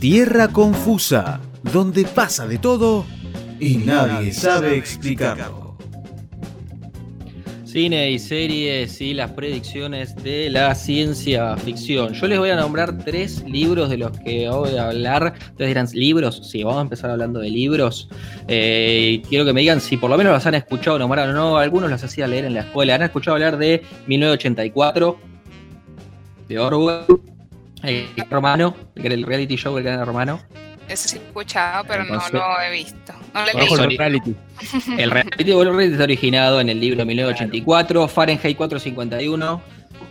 Tierra Confusa, donde pasa de todo y nadie sabe explicarlo. Cine y series y las predicciones de la ciencia ficción. Yo les voy a nombrar tres libros de los que voy a hablar. Ustedes dirán, ¿libros? Sí, vamos a empezar hablando de libros. Eh, quiero que me digan si por lo menos los han escuchado nombrar o no. Algunos los hacía leer en la escuela. ¿Han escuchado hablar de 1984? De Orwell. El romano, el reality show El Gran Hermano. Eso sí he escuchado, pero no lo he visto. No lo he leído. el reality. El reality está originado en el libro 1984, Fahrenheit 451,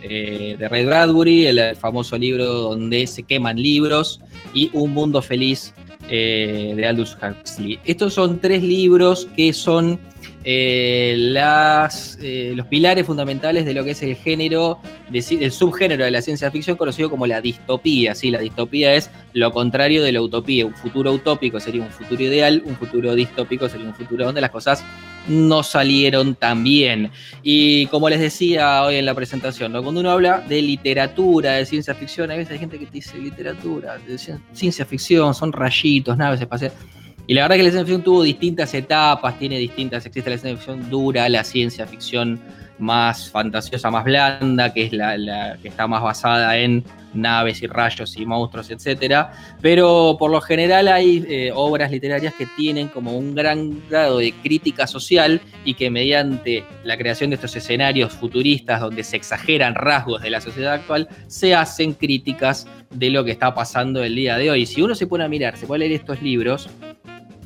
eh, de Ray Bradbury, el famoso libro donde se queman libros, y Un Mundo Feliz eh, de Aldous Huxley. Estos son tres libros que son eh, las, los pilares fundamentales de lo que es el género, de el subgénero de la ciencia ficción conocido como la distopía. ¿sí? La distopía es lo contrario de la utopía. Un futuro utópico sería un futuro ideal, un futuro distópico sería un futuro donde las cosas no salieron tan bien. Y como les decía hoy en la presentación, cuando uno habla de literatura, de ciencia ficción, a veces hay gente que te dice literatura, de cien- ciencia ficción, son rayitos, naves espaciales. Y la verdad que la ciencia ficción tuvo distintas etapas, tiene distintas, existe la ciencia ficción dura, la ciencia ficción más fantasiosa, más blanda, que es la, que está más basada en naves y rayos y monstruos, etcétera. Pero por lo general hay eh, obras literarias que tienen como un gran grado de crítica social y que mediante la creación de estos escenarios futuristas donde se exageran rasgos de la sociedad actual, se hacen críticas de lo que está pasando el día de hoy. Si uno se pone a mirar, se puede leer estos libros,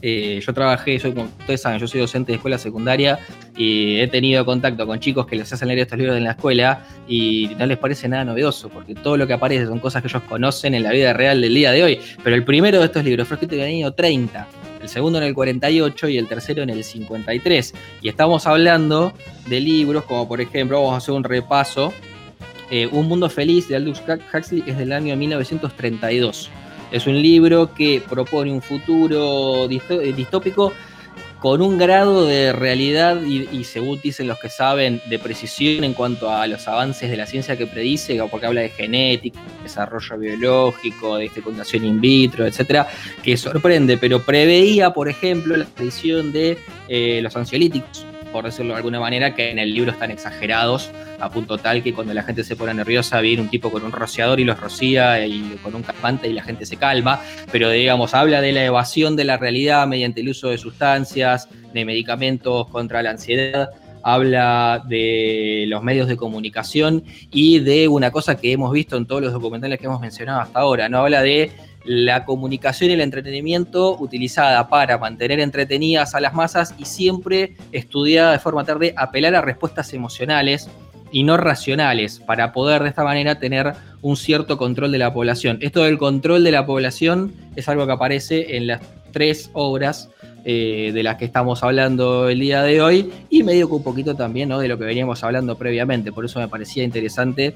eh, yo trabajé, soy, como ustedes saben, yo soy docente de escuela secundaria y he tenido contacto con chicos que les hacen leer estos libros en la escuela y no les parece nada novedoso, porque todo lo que aparece son cosas que ellos conocen en la vida real del día de hoy. Pero el primero de estos libros fue escrito en el año 30, el segundo en el 48 y el tercero en el 53. Y estamos hablando de libros como, por ejemplo, vamos a hacer un repaso. eh, un Mundo Feliz de Aldous Huxley es del año 1932. Es un libro que propone un futuro eh, distópico con un grado de realidad y, y según dicen los que saben, de precisión en cuanto a los avances de la ciencia que predice, porque habla de genética, desarrollo biológico, de fecundación in vitro, etcétera, que sorprende, pero preveía, por ejemplo, la aparición de eh, los ansiolíticos, por decirlo de alguna manera, que en el libro están exagerados a punto tal que cuando la gente se pone nerviosa viene un tipo con un rociador y los rocía y con un calmante y la gente se calma, pero digamos, habla de la evasión de la realidad mediante el uso de sustancias, de medicamentos contra la ansiedad, habla de los medios de comunicación y de una cosa que hemos visto en todos los documentales que hemos mencionado hasta ahora, ¿no? Habla de la comunicación y el entretenimiento utilizada para mantener entretenidas a las masas y siempre estudiada de forma tarde apelar a respuestas emocionales y no racionales para poder de esta manera tener un cierto control de la población. Esto del control de la población es algo que aparece en las tres obras eh, de las que estamos hablando el día de hoy y medio que un poquito también ¿no? de lo que veníamos hablando previamente. Por eso me parecía interesante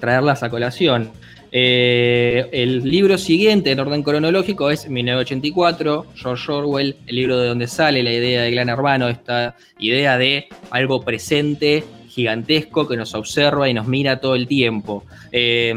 traerlas a colación. Eh, el libro siguiente en orden cronológico es 1984, George Orwell, el libro de donde sale la idea de Gran Hermano, esta idea de algo presente, gigantesco, que nos observa y nos mira todo el tiempo. Eh,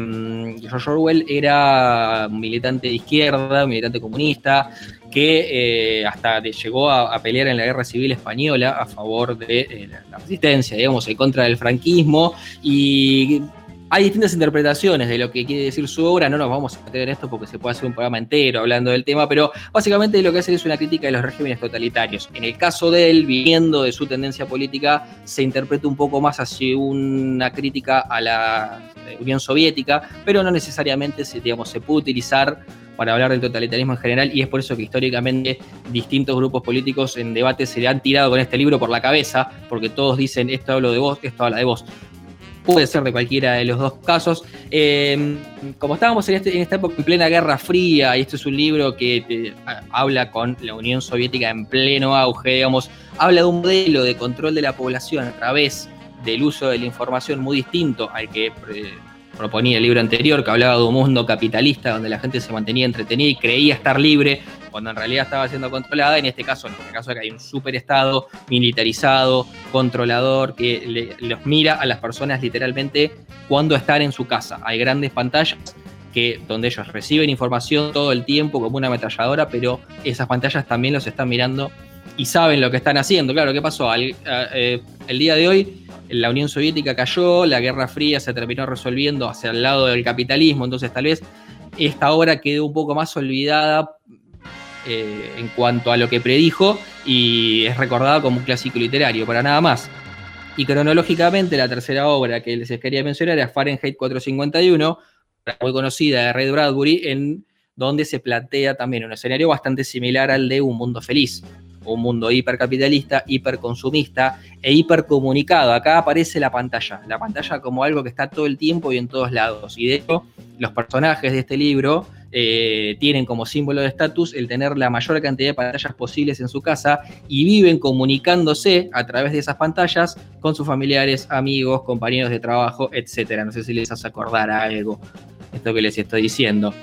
George Orwell era un militante de izquierda, un militante comunista, que eh, hasta llegó a, a pelear en la guerra civil española a favor de eh, la resistencia, digamos, en contra del franquismo y hay distintas interpretaciones de lo que quiere decir su obra, no nos vamos a meter en esto porque se puede hacer un programa entero hablando del tema, pero básicamente lo que hace es una crítica de los regímenes totalitarios. En el caso de él, viniendo de su tendencia política, se interpreta un poco más hacia una crítica a la eh, Unión Soviética, pero no necesariamente se, digamos, se puede utilizar para hablar del totalitarismo en general y es por eso que históricamente distintos grupos políticos en debate se le han tirado con este libro por la cabeza, porque todos dicen esto hablo de vos, esto habla de vos puede ser de cualquiera de los dos casos. Eh, como estábamos en, este, en, esta época en plena Guerra Fría, y este es un libro que eh, habla con la Unión Soviética en pleno auge, digamos, habla de un modelo de control de la población a través del uso de la información muy distinto al que eh, proponía el libro anterior, que hablaba de un mundo capitalista donde la gente se mantenía entretenida y creía estar libre, cuando en realidad estaba siendo controlada. En este caso, en este caso hay un superestado militarizado, controlador, que los mira a las personas literalmente cuando están en su casa. Hay grandes pantallas que, donde ellos reciben información todo el tiempo como una ametralladora, pero esas pantallas también los están mirando y saben lo que están haciendo. Claro, ¿qué pasó? Eh, el día de hoy la Unión Soviética cayó, la Guerra Fría se terminó resolviendo hacia el lado del capitalismo, entonces tal vez esta obra quedó un poco más olvidada eh, en cuanto a lo que predijo y es recordada como un clásico literario, para nada más. Y cronológicamente la tercera obra que les quería mencionar era Fahrenheit 451, muy conocida de Ray Bradbury, en donde se plantea también un escenario bastante similar al de Un Mundo Feliz un mundo hipercapitalista, hiperconsumista e hipercomunicado. Acá aparece la pantalla, la pantalla como algo que está todo el tiempo y en todos lados. Y de hecho, los personajes de este libro eh, tienen como símbolo de estatus el tener la mayor cantidad de pantallas posibles en su casa y viven comunicándose a través de esas pantallas con sus familiares, amigos, compañeros de trabajo, etc. No sé si les hace acordar algo esto que les estoy diciendo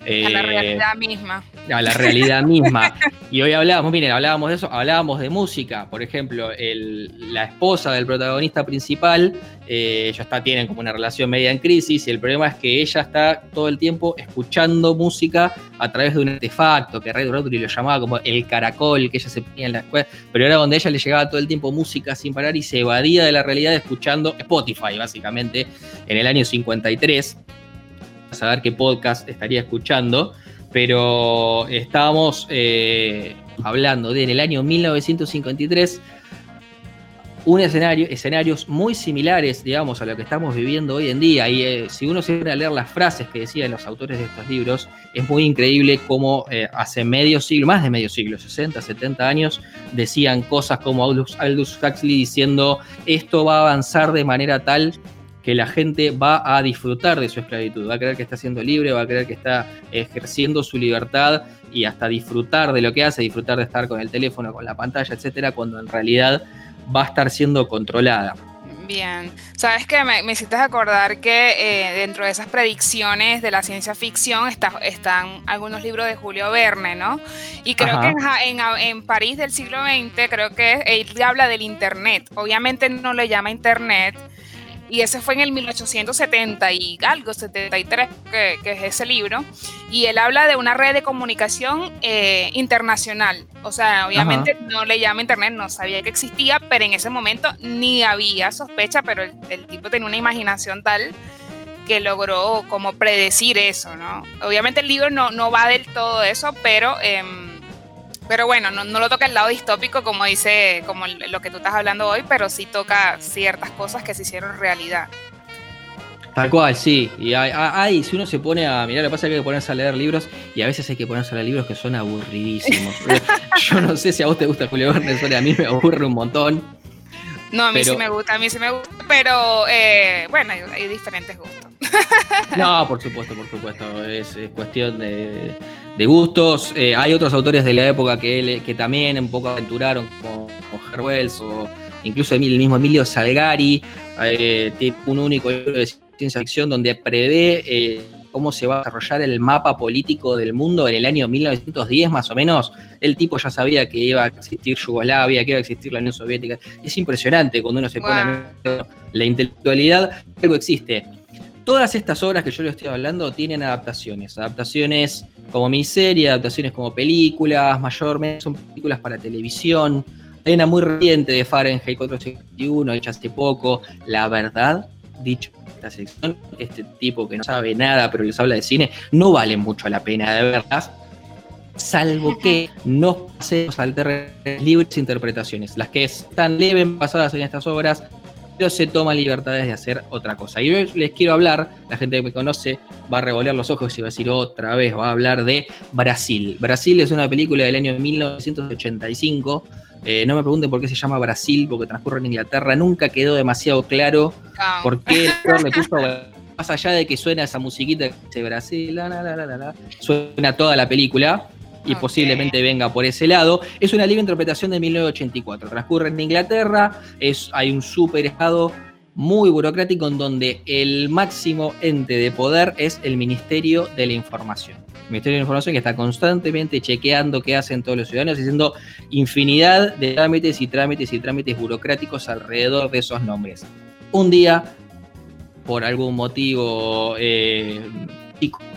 a la eh, realidad misma. A la realidad misma. y hoy hablábamos, miren, hablábamos de eso, hablábamos de música. Por ejemplo, la esposa del protagonista principal, eh, ellos está, tienen como una relación media en crisis y el problema es que ella está todo el tiempo escuchando música a través de un artefacto que Ray Bradbury lo llamaba como el caracol que ella se ponía en la escuela, pero era donde ella le llegaba todo el tiempo música sin parar y se evadía de la realidad escuchando Spotify, básicamente, en el año 53 saber qué podcast estaría escuchando, pero estábamos eh, hablando de en el año 1953 un escenario, escenarios muy similares, digamos, a lo que estamos viviendo hoy en día. Y eh, si uno se pone a leer las frases que decían los autores de estos libros, es muy increíble cómo eh, hace medio siglo, más de medio siglo, 60, 70 años, decían cosas como Aldous, Aldous Huxley diciendo esto va a avanzar de manera tal que la gente va a disfrutar de su esclavitud, va a creer que está siendo libre, va a creer que está ejerciendo su libertad y hasta disfrutar de lo que hace, disfrutar de estar con el teléfono, con la pantalla, etcétera, cuando en realidad va a estar siendo controlada. Bien, sabes que me, hiciste acordar que eh, dentro de esas predicciones de la ciencia ficción están algunos libros de Julio Verne, ¿no? Y creo que en, en, París del siglo XX, creo que él habla del Internet. Obviamente no le llama Internet, y ese fue en el 1870 y algo, 73, que, que es ese libro, y él habla de una red de comunicación eh, internacional. O sea, obviamente no le llama Internet, no sabía que existía, pero en ese momento ni había sospecha, pero el, tipo tenía una imaginación tal que logró como predecir eso, ¿no? Obviamente el libro no, no va del todo eso, pero... Em, pero bueno, no, lo toca el lado distópico como dice, como lo que tú estás hablando hoy, pero sí toca ciertas cosas que se hicieron realidad. Tal cual, sí. Y hay, si uno se pone a mirar, lo que pasa es que hay que ponerse a leer libros y a veces hay que ponerse a leer libros que son aburridísimos. Yo no sé si a vos te gusta Julio Verne, a mí me aburre un montón. No, a mí sí me gusta, a mí sí me gusta, pero eh, bueno, hay, diferentes gustos. No, por supuesto, por supuesto. Es, cuestión de, gustos. Eh, hay otros autores de la época que, que también un poco aventuraron, como, como o incluso el mismo Emilio Salgari, eh, tiene un único libro de ciencia ficción donde prevé eh, cómo se va a desarrollar el mapa político del mundo en el año 1910 más o menos. El tipo ya sabía que iba a existir Yugoslavia, que iba a existir la Unión Soviética. Es impresionante cuando uno se pone a la intelectualidad, algo existe. Todas estas obras que yo le estoy hablando tienen adaptaciones, adaptaciones como miniserie, adaptaciones como películas, mayormente son películas para televisión. Hay una muy reciente de Fahrenheit 451, hecha hace poco. La verdad, dicho esta sección, este tipo que no sabe nada pero les habla de cine, no vale mucho la pena de verdad, salvo que no pasemos al terreno libres interpretaciones. Las que están leves basadas en estas obras pero se toma libertades de hacer otra cosa. Y yo les quiero hablar, la gente que me conoce va a revolear los ojos y va a decir otra vez, va a hablar de Brasil. Brasil es una película del año 1985. Eh, no me pregunten por qué se llama Brasil, porque transcurre en Inglaterra. Nunca quedó demasiado claro por qué el actor le puso más allá de que suena esa musiquita que dice Brasil, la, la, la, la, suena toda la película y posiblemente venga por ese lado. Es una libre interpretación de 1984. Transcurre en Inglaterra, es, hay un super estado muy burocrático en donde el máximo ente de poder es el Ministerio de la Información. Ministerio de Información que está constantemente chequeando qué hacen todos los ciudadanos, haciendo infinidad de trámites y trámites y trámites burocráticos alrededor de esos nombres. Un día, por algún motivo eh,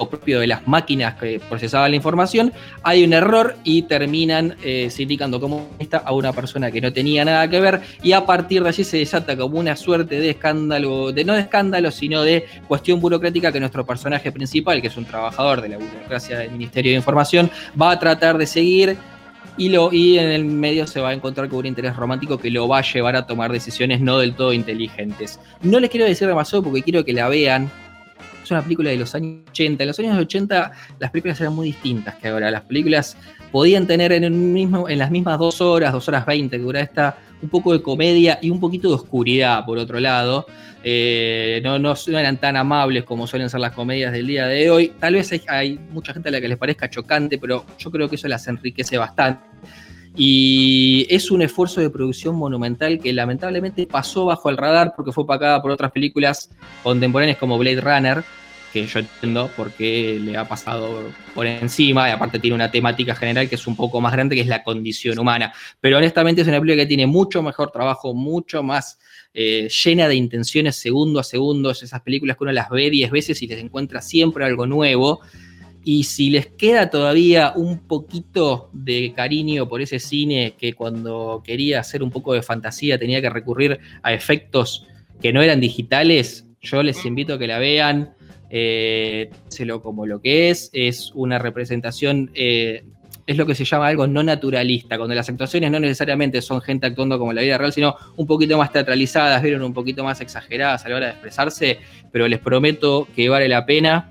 propio de las máquinas que procesaban la información, hay un error y terminan eh, sindicando como esta a una persona que no tenía nada que ver y a partir de allí se desata como una suerte de escándalo, de no de escándalo, sino de cuestión burocrática que nuestro personaje principal, que es un trabajador de la burocracia del Ministerio de Información, va a tratar de seguir y, lo, y en el medio se va a encontrar con un interés romántico que lo va a llevar a tomar decisiones no del todo inteligentes. No les quiero decir demasiado porque quiero que la vean. Es una película de los años 80. En los años 80 las películas eran muy distintas que ahora. Las películas podían tener en, el mismo, en las mismas dos horas, dos horas veinte que dura esta, un poco de comedia y un poquito de oscuridad por otro lado. Eh, no, no, eran tan amables como suelen ser las comedias del día de hoy. Tal vez hay, mucha gente a la que les parezca chocante, pero yo creo que eso las enriquece bastante. Y es un esfuerzo de producción monumental que lamentablemente pasó bajo el radar porque fue pagada por otras películas contemporáneas como Blade Runner, que yo entiendo porque le ha pasado por encima, y aparte tiene una temática general que es un poco más grande, que es la condición humana. Pero honestamente es una película que tiene mucho mejor trabajo, mucho más eh, llena de intenciones segundo a segundo, esas películas que uno las ve diez veces y les encuentra siempre algo nuevo. Y si les queda todavía un poquito de cariño por ese cine que cuando quería hacer un poco de fantasía tenía que recurrir a efectos que no eran digitales, yo les invito a que la vean. Eh, como lo que es, es una representación eh, es lo que se llama algo no naturalista, cuando las actuaciones no necesariamente son gente actuando como la vida real, sino un poquito más teatralizadas, vieron un poquito más exageradas a la hora de expresarse, pero les prometo que vale la pena.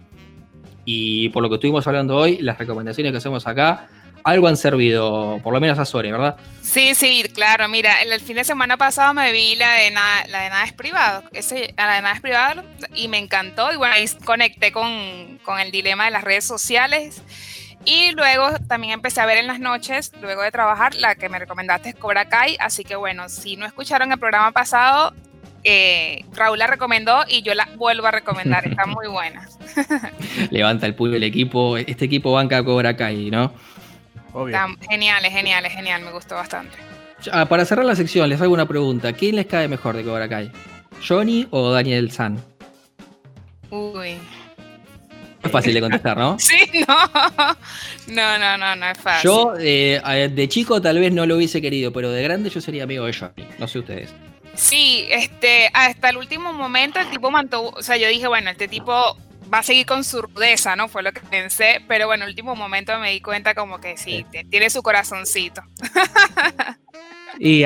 Y por lo que estuvimos hablando hoy, las recomendaciones que hacemos acá, algo han servido, por lo menos a Sore, ¿verdad? Sí, sí, claro. Mira, el, fin de semana pasado me vi la de, la de Nada es Privado, ese, la de Nada es Privado, y me encantó. Y bueno, ahí conecté con, con el dilema de las redes sociales y luego también empecé a ver en las noches, luego de trabajar, la que me recomendaste es Cobra Kai. Así que bueno, si no escucharon el programa pasado, eh, Raúl la recomendó y yo la vuelvo a recomendar. Está muy buena. Levanta el puño el equipo. Este equipo banca Cobra Kai, ¿no? Obvio. genial, es genial, es genial. Me gustó bastante. Ah, para cerrar la sección, les hago una pregunta. ¿Quién les cae mejor de Cobra Kai? ¿Johnny o Daniel San? Uy. Es fácil de contestar, ¿no? Sí, no. No, no, no, no es fácil. Yo eh, de chico tal vez no lo hubiese querido, pero de grande yo sería amigo de Johnny. No sé ustedes. Sí, este, hasta el último momento el tipo mantuvo, o sea, yo dije, bueno, este tipo va a seguir con su rudeza, ¿no? Fue lo que pensé, pero bueno, en el último momento me di cuenta como que sí, tiene su corazoncito. Y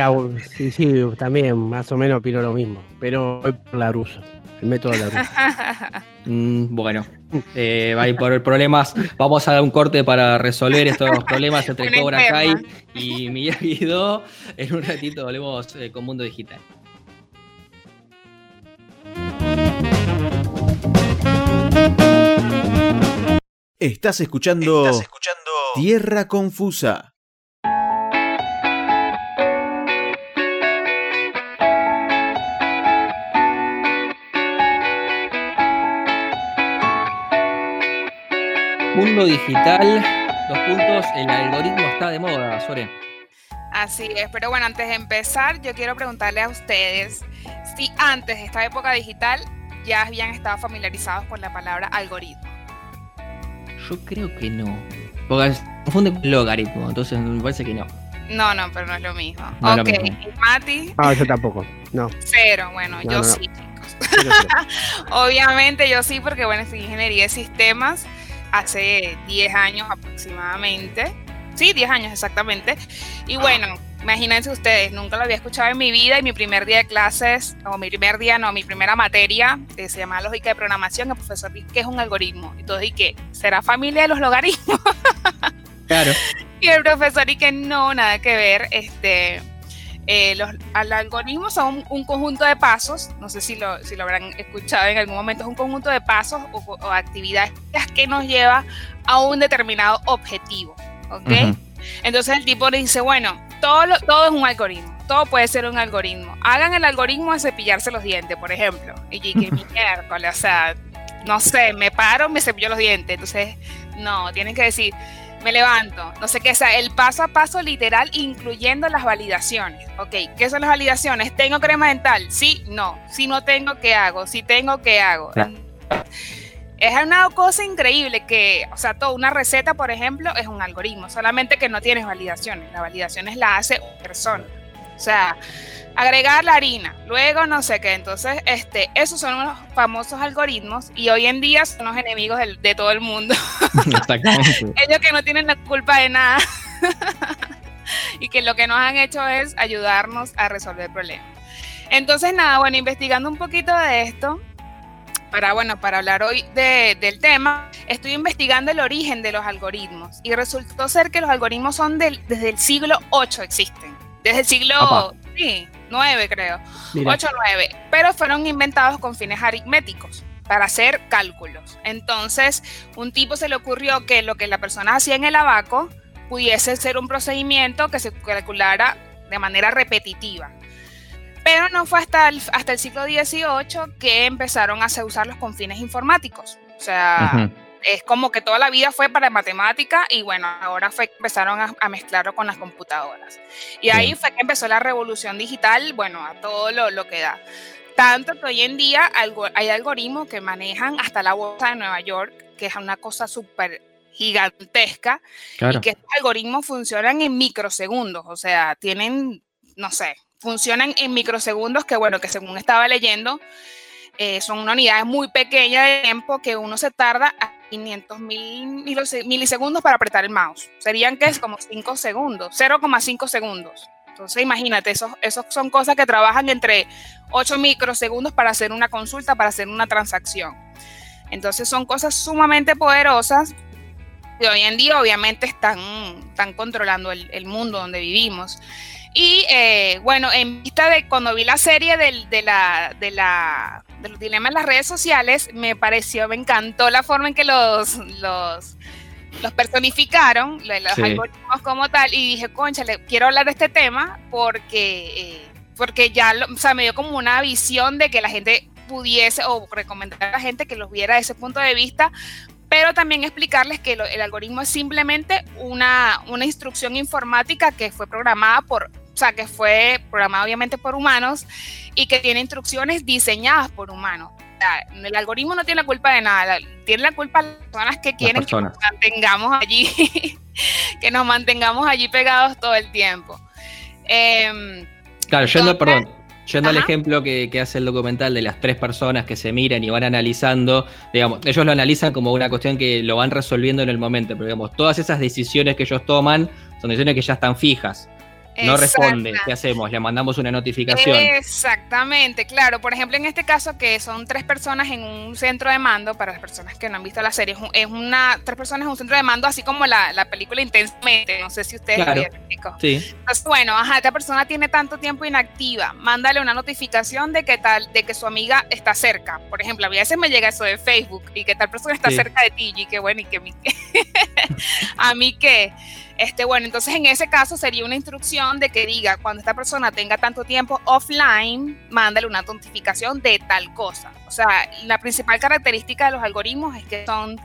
sí, sí, también más o menos opino lo mismo, pero voy por la rusa el método de la mm, bueno, eh, va a ir por problemas. Vamos a dar un corte para resolver estos problemas entre Cobra Kai y Miyagi-Do. En un ratito volvemos eh, con Mundo Digital. Estás escuchando, Estás escuchando Tierra Confusa. Mundo digital, dos puntos, el algoritmo está de moda, Sore. Así es, pero bueno, antes de empezar, yo quiero preguntarle a ustedes si antes de esta época digital ya habían estado familiarizados con la palabra algoritmo. Yo creo que no. Porque se confunde con logaritmo, entonces me parece que no. No, no, pero no es lo mismo. ok, Mati? Ah, yo tampoco, no. Cero, bueno, yo sí, chicos. Obviamente yo sí, porque bueno, soy ingeniería de sistemas hace 10 años aproximadamente. Sí, 10 años exactamente. Y bueno, imagínense ustedes, nunca lo había escuchado en mi vida y mi primer día de clases, o mi primer día, no, mi primera materia, que se llama Lógica de Programación, el profesor dice que es un algoritmo. Y todo que, ¿será familia de los logaritmos? Claro. y el profesor y que no, nada que ver, este eh, los algoritmos son un, conjunto de pasos, no sé si lo, si lo habrán escuchado en algún momento, es un conjunto de pasos o, actividades que nos lleva a un determinado objetivo. ¿ok? Entonces el tipo le dice, bueno, todo, todo es un algoritmo, todo puede ser un algoritmo. Hagan el algoritmo de cepillarse los dientes, por ejemplo. Y que miércoles, o sea, no sé, me paro, me cepillo los dientes. Entonces, no, tienen que decir, me levanto, no sé qué, o sea, el paso a paso literal, incluyendo las validaciones. Ok, ¿qué son las validaciones? ¿Tengo crema dental? Sí, no. Si no tengo, ¿qué hago? Si tengo, ¿qué hago? Es una cosa increíble que, o sea, toda una receta, por ejemplo, es un algoritmo, solamente que no tienes validaciones. Las validaciones la hace una persona. O sea, agregar la harina, luego no sé qué. Entonces, este, esos son los famosos algoritmos y hoy en día son los enemigos de, todo el mundo. Ellos que no tienen la culpa de nada y que lo que nos han hecho es ayudarnos a resolver problemas. Entonces, nada, bueno, investigando un poquito de esto, para, bueno, para hablar hoy del tema, estoy investigando el origen de los algoritmos y resultó ser que los algoritmos son desde el siglo 8 existen. Desde el siglo sí, 9 creo, 8 9, pero fueron inventados con fines aritméticos para hacer cálculos. Entonces, un tipo se le ocurrió que lo que la persona hacía en el abaco pudiese ser un procedimiento que se calculara de manera repetitiva. Pero no fue hasta el, hasta el siglo XVIII que empezaron a usarlos con fines informáticos. O sea, es como que toda la vida fue para matemática y bueno, ahora fue empezaron a, mezclarlo con las computadoras. Y ahí fue que empezó la revolución digital, bueno, a todo lo, lo que da. Tanto que hoy en día hay algoritmos que manejan hasta la bolsa de Nueva York, que es una cosa súper gigantesca, y que estos algoritmos funcionan en microsegundos, o sea, tienen, no sé, funcionan en microsegundos que, bueno, que según estaba leyendo, eh, son una unidad muy pequeña de tiempo que uno se tarda a 500 mil milisegundos para apretar el mouse. Serían que es como 5 segundos, 0,5 segundos. Entonces imagínate, esos, esos son cosas que trabajan entre 8 microsegundos para hacer una consulta, para hacer una transacción. Entonces son cosas sumamente poderosas que hoy en día obviamente están, están controlando el, mundo donde vivimos. Y eh, bueno, en vista de cuando vi la serie de, la, de, la, de los dilemas en las redes sociales, me pareció, me encantó la forma en que los, los, los personificaron, los algoritmos como tal, y dije, concha, quiero hablar de este tema porque, eh, porque ya o sea, me dio como una visión de que la gente pudiese o recomendar a la gente que los viera desde ese punto de vista, pero también explicarles que el algoritmo es simplemente una, una instrucción informática que fue programada por o sea, que fue programado obviamente por humanos y que tiene instrucciones diseñadas por humanos. O sea, el algoritmo no tiene la culpa de nada, tiene la culpa las personas que quieren que nos mantengamos allí, que nos mantengamos allí pegados todo el tiempo. Em, claro, yendo, perdón, yendo al ejemplo que, que, hace el documental de las tres personas que se miran y van analizando, digamos, ellos lo analizan como una cuestión que lo van resolviendo en el momento, pero digamos, todas esas decisiones que ellos toman son decisiones que ya están fijas no responde, ¿qué hacemos? Le mandamos una notificación. Exactamente, claro. Por ejemplo, en este caso que son tres personas en un centro de mando, para las personas que no han visto la serie, es una tres personas en un centro de mando, así como la, película Intensamente. No sé si ustedes claro. lo Sí. Entonces, bueno, ajá, esta persona tiene tanto tiempo inactiva, mándale una notificación de que tal, de que su amiga está cerca. Por ejemplo, a veces me llega eso de Facebook y que tal persona está cerca de ti y que bueno, y que a mí que este, bueno, entonces en ese caso sería una instrucción de que diga, cuando esta persona tenga tanto tiempo offline, mándale una notificación de tal cosa. O sea, la principal característica de los algoritmos es que son,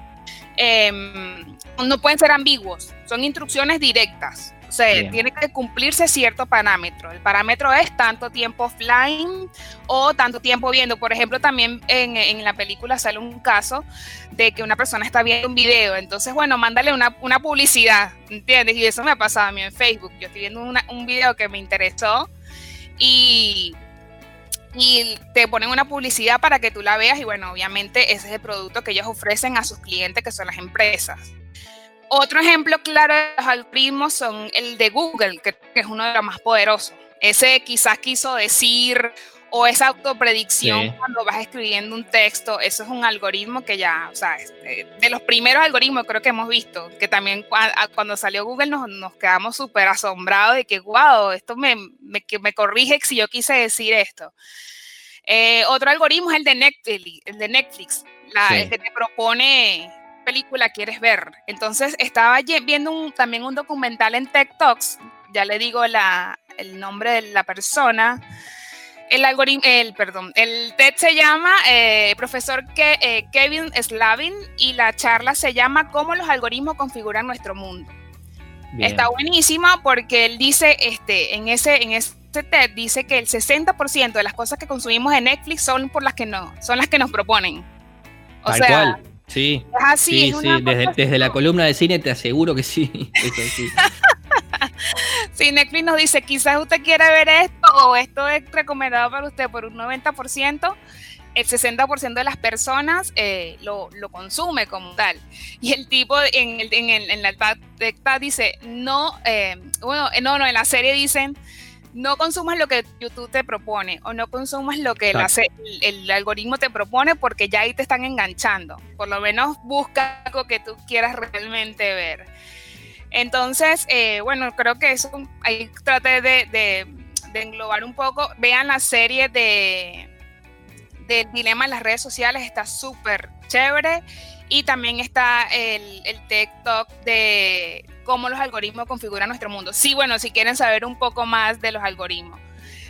em, no pueden ser ambiguos, son instrucciones directas. O sea, tiene que cumplirse cierto parámetro. El parámetro es tanto tiempo offline o tanto tiempo viendo. Por ejemplo, también en, en, la película sale un caso de que una persona está viendo un video. Entonces, bueno, mándale una, una publicidad, ¿entiendes? Y eso me ha pasado a mí en Facebook. Yo estoy viendo un video que me interesó y y te ponen una publicidad para que tú la veas y bueno, obviamente ese es el producto que ellos ofrecen a sus clientes que son las empresas. Otro ejemplo claro de los algoritmos son el de Google, que es uno de los más poderosos. Ese quizás quiso decir, o esa autopredicción cuando vas escribiendo un texto, eso es un algoritmo que ya, o sea, eh, de los primeros algoritmos creo que hemos visto, que también cuando salió Google nos, nos quedamos súper asombrados de que, wow, esto me, me, me, corrige si yo quise decir esto. Eh, otro algoritmo es el de Netflix, el de Netflix, la, el que te propone película quieres ver. Entonces estaba viendo también un documental en Tech Talks, ya le digo la, el nombre de la persona. El algoritmo, el, perdón, el TED se llama eh, profesor eh, Kevin Slavin y la charla se llama Cómo los algoritmos configuran nuestro mundo. Está buenísima porque él dice, este, en ese, en ese TED dice que el 60% de las cosas que consumimos en Netflix son por las que no, son las que nos proponen. O sea, Sí, así, sí, Desde, la columna de cine te aseguro que sí. si Netflix nos dice, quizás usted quiere ver esto o esto es recomendado para usted por un 90%, el 60% de las personas eh, lo, consume como tal. Y el tipo en, el, en, el, en la dice, no, eh, bueno, no, no, en la serie dicen, no consumas lo que YouTube te propone o no consumas lo que el, algoritmo te propone porque ya ahí te están enganchando. Por lo menos busca algo que tú quieras realmente ver. Entonces, eh, bueno, creo que eso ahí traté de, englobar un poco. Vean la serie de del dilema en las redes sociales, está súper chévere. Y también está el, el TikTok de cómo los algoritmos configuran nuestro mundo. Sí, bueno, si quieren saber un poco más de los algoritmos.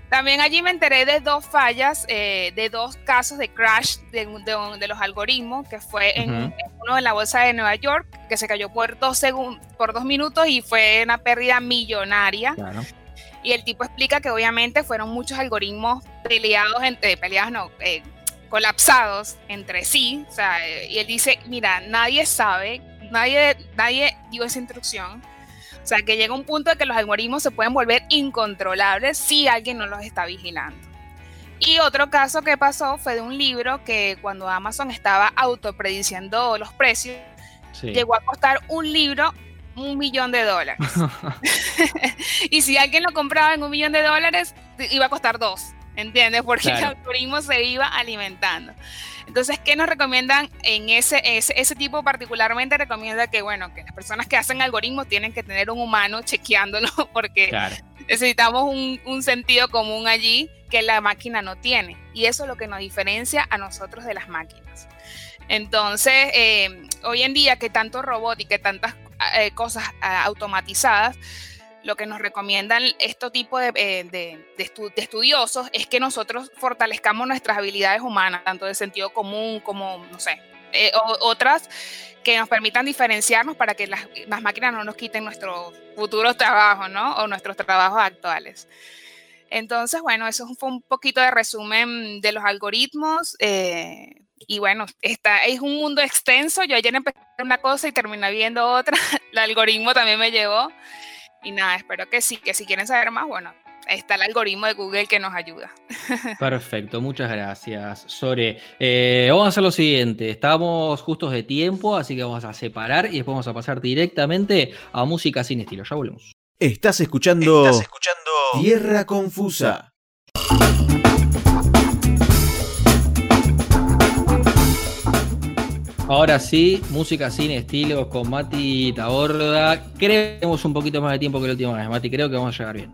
También allí me enteré de dos fallas, eh, de dos casos de crash de, de, los algoritmos, que fue en, uno en la bolsa de Nueva York, que se cayó por dos, por dos minutos y fue una pérdida millonaria. Y el tipo explica que obviamente fueron muchos algoritmos peleados, entre, peleados no, eh, colapsados entre sí. O sea, y él dice, mira, nadie sabe nadie, nadie dio esa instrucción. O sea, que llega un punto de que los algoritmos se pueden volver incontrolables si alguien no los está vigilando. Y otro caso que pasó fue de un libro que cuando Amazon estaba autoprediciendo los precios, llegó a costar un libro un millón de dólares. y si alguien lo compraba en un millón de dólares, iba a costar dos, ¿entiendes? Porque el algoritmo se iba alimentando. Entonces, ¿qué nos recomiendan en ese, ese, tipo particularmente? Recomienda que, bueno, que las personas que hacen algoritmos tienen que tener un humano chequeándolo porque necesitamos un, sentido común allí que la máquina no tiene. Y eso es lo que nos diferencia a nosotros de las máquinas. Entonces, eh, hoy en día que tanto robot y que tantas eh, cosas ah, automatizadas, lo que nos recomiendan este tipo de, eh, estudiosos es que nosotros fortalezcamos nuestras habilidades humanas, tanto de sentido común como, no sé, eh, otras que nos permitan diferenciarnos para que las, máquinas no nos quiten nuestros futuros trabajos, ¿no? O nuestros trabajos actuales. Entonces, bueno, eso fue un poquito de resumen de los algoritmos. Eh, y bueno, está, es un mundo extenso. Yo ayer empecé una cosa y terminé viendo otra. El algoritmo también me llevó. Y nada, espero que sí, que si quieren saber más, bueno, está el algoritmo de Google que nos ayuda. Perfecto, muchas gracias, Sore. Eh, vamos a hacer lo siguiente, estamos justos de tiempo, así que vamos a separar y después vamos a pasar directamente a música sin estilo. Ya volvemos. Estás escuchando, Estás escuchando Tierra Confusa. Ahora sí, música sin estilo con Mati Taborda. Creo que tenemos un poquito más de tiempo que la última vez, Mati. Creo que vamos a llegar bien.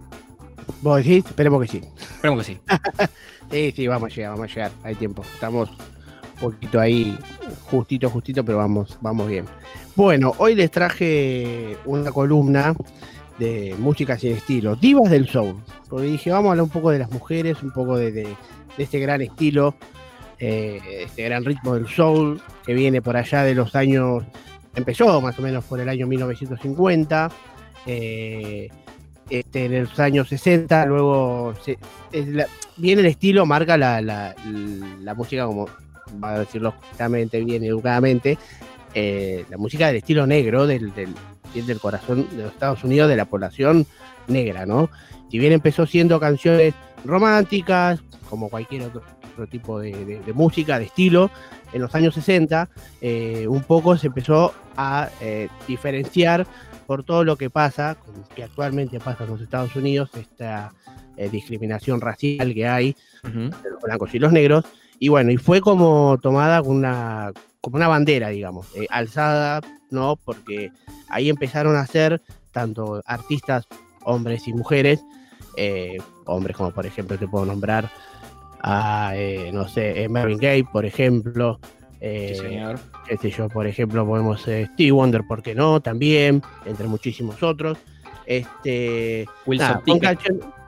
¿Vos decís? Esperemos que sí. Esperemos que sí. sí, sí, vamos a llegar, vamos a llegar. Hay tiempo. Estamos un poquito ahí, justito, justito, pero vamos, vamos bien. Bueno, hoy les traje una columna de música sin estilo, divas del soul. Porque dije, vamos a hablar un poco de las mujeres, un poco de este gran estilo eh, este gran ritmo del soul que viene por allá de los años, empezó más o menos por el año 1950, eh, este, en los años 60, luego viene el estilo, marca la, la, música como, va a decirlo justamente, bien educadamente, eh, la música del estilo negro, del, corazón de los Estados Unidos, de la población negra, ¿no? Si bien empezó siendo canciones románticas, como cualquier otro tipo de, música, de estilo, en los años 60, eh, un poco se empezó a eh, diferenciar por todo lo que pasa, que actualmente pasa en los Estados Unidos, esta eh, discriminación racial que hay entre los blancos y los negros, y bueno, y fue como tomada una, como una bandera, digamos, alzada, ¿no? Porque ahí empezaron a ser tanto artistas, hombres y mujeres, hombres como por ejemplo te puedo nombrar a, eh, no sé, eh, Marvin Gaye, por ejemplo. Eh, este yo, por ejemplo, podemos Steve Wonder, ¿por qué no? También, entre muchísimos otros. Este, Wilson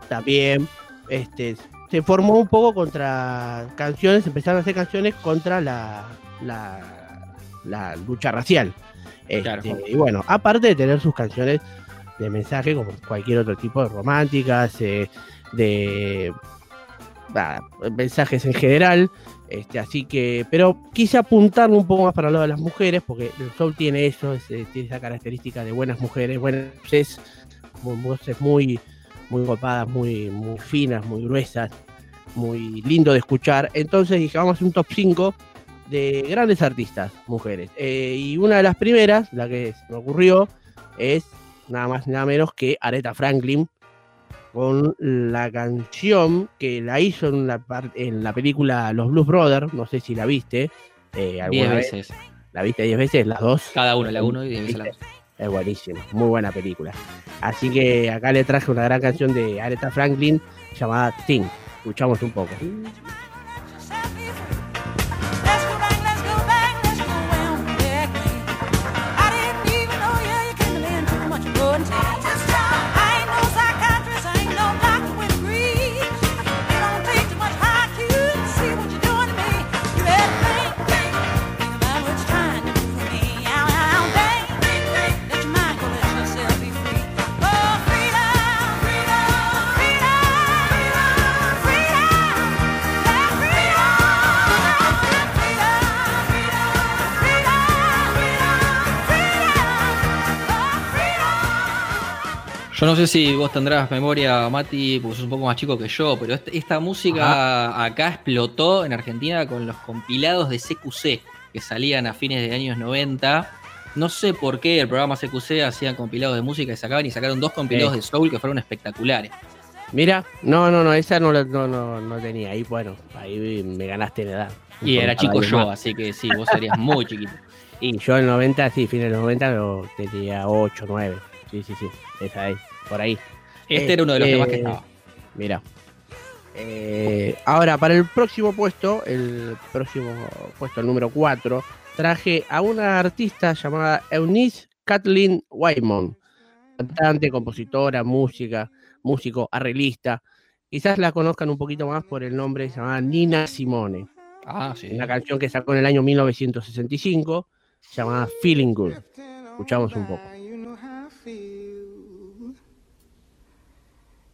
también. Este, se formó un poco contra canciones, empezaron a hacer canciones contra la, la, lucha racial. Este, y bueno, aparte de tener sus canciones de mensaje, como cualquier otro tipo de románticas, de mensajes en general. Este, así que, pero quise apuntarlo un poco más para lo de las mujeres, porque el soul tiene eso, eh, tiene esa característica de buenas mujeres, buenas voces, voces muy, muy golpadas, muy, muy finas, muy gruesas, muy lindo de escuchar. Entonces dije, vamos a hacer un top 5 de grandes artistas, mujeres. Eh, y una de las primeras, la que me ocurrió, es nada más nada menos que Aretha Franklin, con la canción que la hizo en la, en la película Los Blues Brothers, no sé si la viste. Eh, diez veces. ¿La viste diez veces? ¿Las dos? Cada una, la uno y diez veces la dos. Es buenísimo, muy buena película. Así que acá le traje una gran canción de Aretha Franklin llamada Ting. Escuchamos un poco. Yo no sé si vos tendrás memoria, Mati, porque sos un poco más chico que yo, pero esta, música acá explotó en Argentina con los compilados de CQC que salían a fines de años 90. No sé por qué el programa CQC hacían compilados de música y sacaban y sacaron dos compilados de soul que fueron espectaculares. Mira, no, no, no, esa no, no, no, tenía. Ahí, bueno, ahí me ganaste en edad. Y era chico yo, así que sí, vos serías muy chiquito. Y yo en el 90, sí, fines de los 90, pero tenía 8, 9. Sí, sí, sí, esa es por ahí. Este era uno de los temas que este, estaba. Mira. Eh, ahora, para el próximo puesto, el próximo puesto, el número 4, traje a una artista llamada Eunice Kathleen Wyman, cantante, compositora, música, músico, arreglista. Quizás la conozcan un poquito más por el nombre llamada Nina Simone. Ah, sí. Una canción que sacó en el año 1965 llamada Feeling Good. Escuchamos un poco.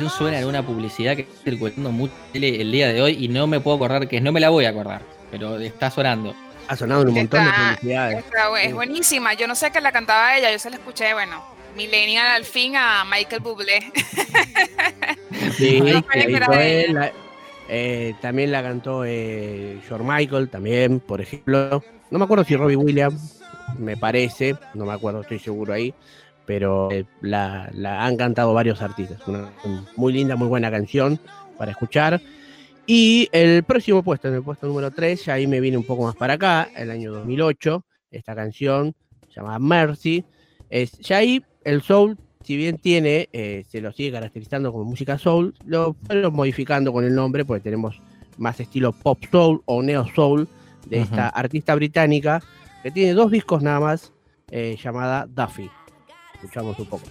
canción suena en una publicidad que está circulando mucho el día de hoy y no me puedo acordar que es, no me la voy a acordar, pero está sonando. Ha sonado en un montón de publicidades. es buenísima, yo no sé que la cantaba ella, yo se la escuché, bueno, Millennial al fin a Michael Bublé. Sí, eh, también la cantó eh, George Michael, también, por ejemplo. No me acuerdo si Robbie Williams, me parece, no me acuerdo, estoy seguro ahí, pero eh, la, han cantado varios artistas. Una muy linda, muy buena canción para escuchar. Y el próximo puesto, en el puesto número 3, ya ahí me viene un poco más para acá, el año 2008, esta canción llamada Mercy. Es, ya ahí el soul si bien tiene, eh, se lo sigue caracterizando como música soul, lo fueron modificando con el nombre porque tenemos más estilo pop soul o neo soul de esta artista británica que tiene dos discos nada más eh, llamada Duffy. Escuchamos un poco.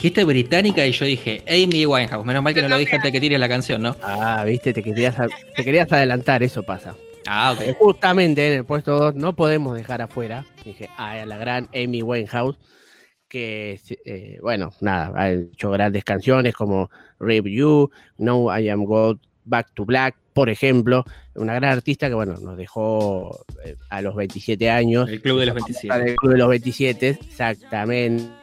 Dijiste británica y yo dije Amy Winehouse. Menos mal que no lo dije antes que tires la canción, ¿no? Ah, viste, te querías, te querías adelantar, eso pasa. Ah, ok. Justamente en el puesto 2 no podemos dejar afuera, dije, a la gran Amy Winehouse, que, eh, bueno, nada, ha hecho grandes canciones como You, No I Am God, Back to Black, por ejemplo, una gran artista que, bueno, nos dejó eh, a los 27 años. El Club de los 27. El Club de los 27, exactamente.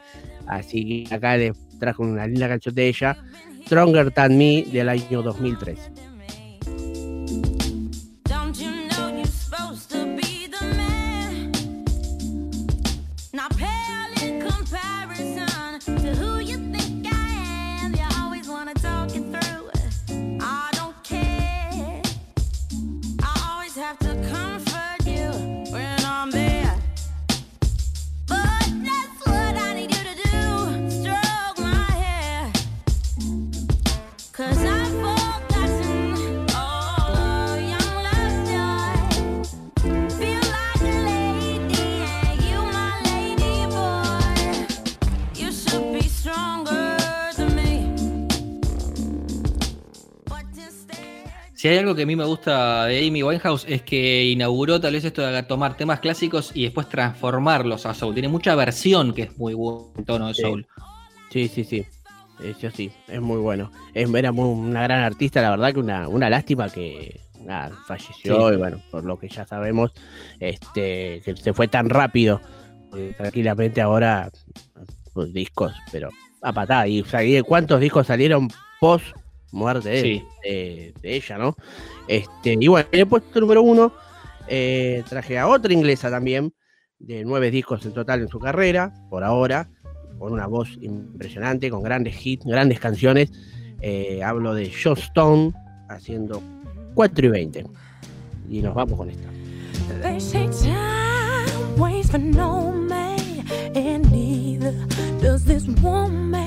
Así que acá les trajo una linda canción de ella, Stronger Than Me, del año 2003. Si hay algo que a mí me gusta de Amy Winehouse es que inauguró tal vez esto de tomar temas clásicos y después transformarlos a soul. Tiene mucha versión que es muy buen tono de soul. Sí, sí, sí. Eso sí, es muy bueno. era una gran artista, la verdad que una, una lástima que falleció y bueno, por lo que ya sabemos, este, que se fue tan rápido. Tranquilamente ahora, pues, discos, pero a patada. ¿Y cuántos discos salieron post muerte de, ella, ¿no? Este, y bueno, en el puesto número uno eh, traje a otra inglesa también, de nueve discos en total en su carrera, por ahora, con una voz impresionante, con grandes hits, grandes canciones. Eh, hablo de Joe Stone haciendo 4 y 20. Y nos vamos con esta. I've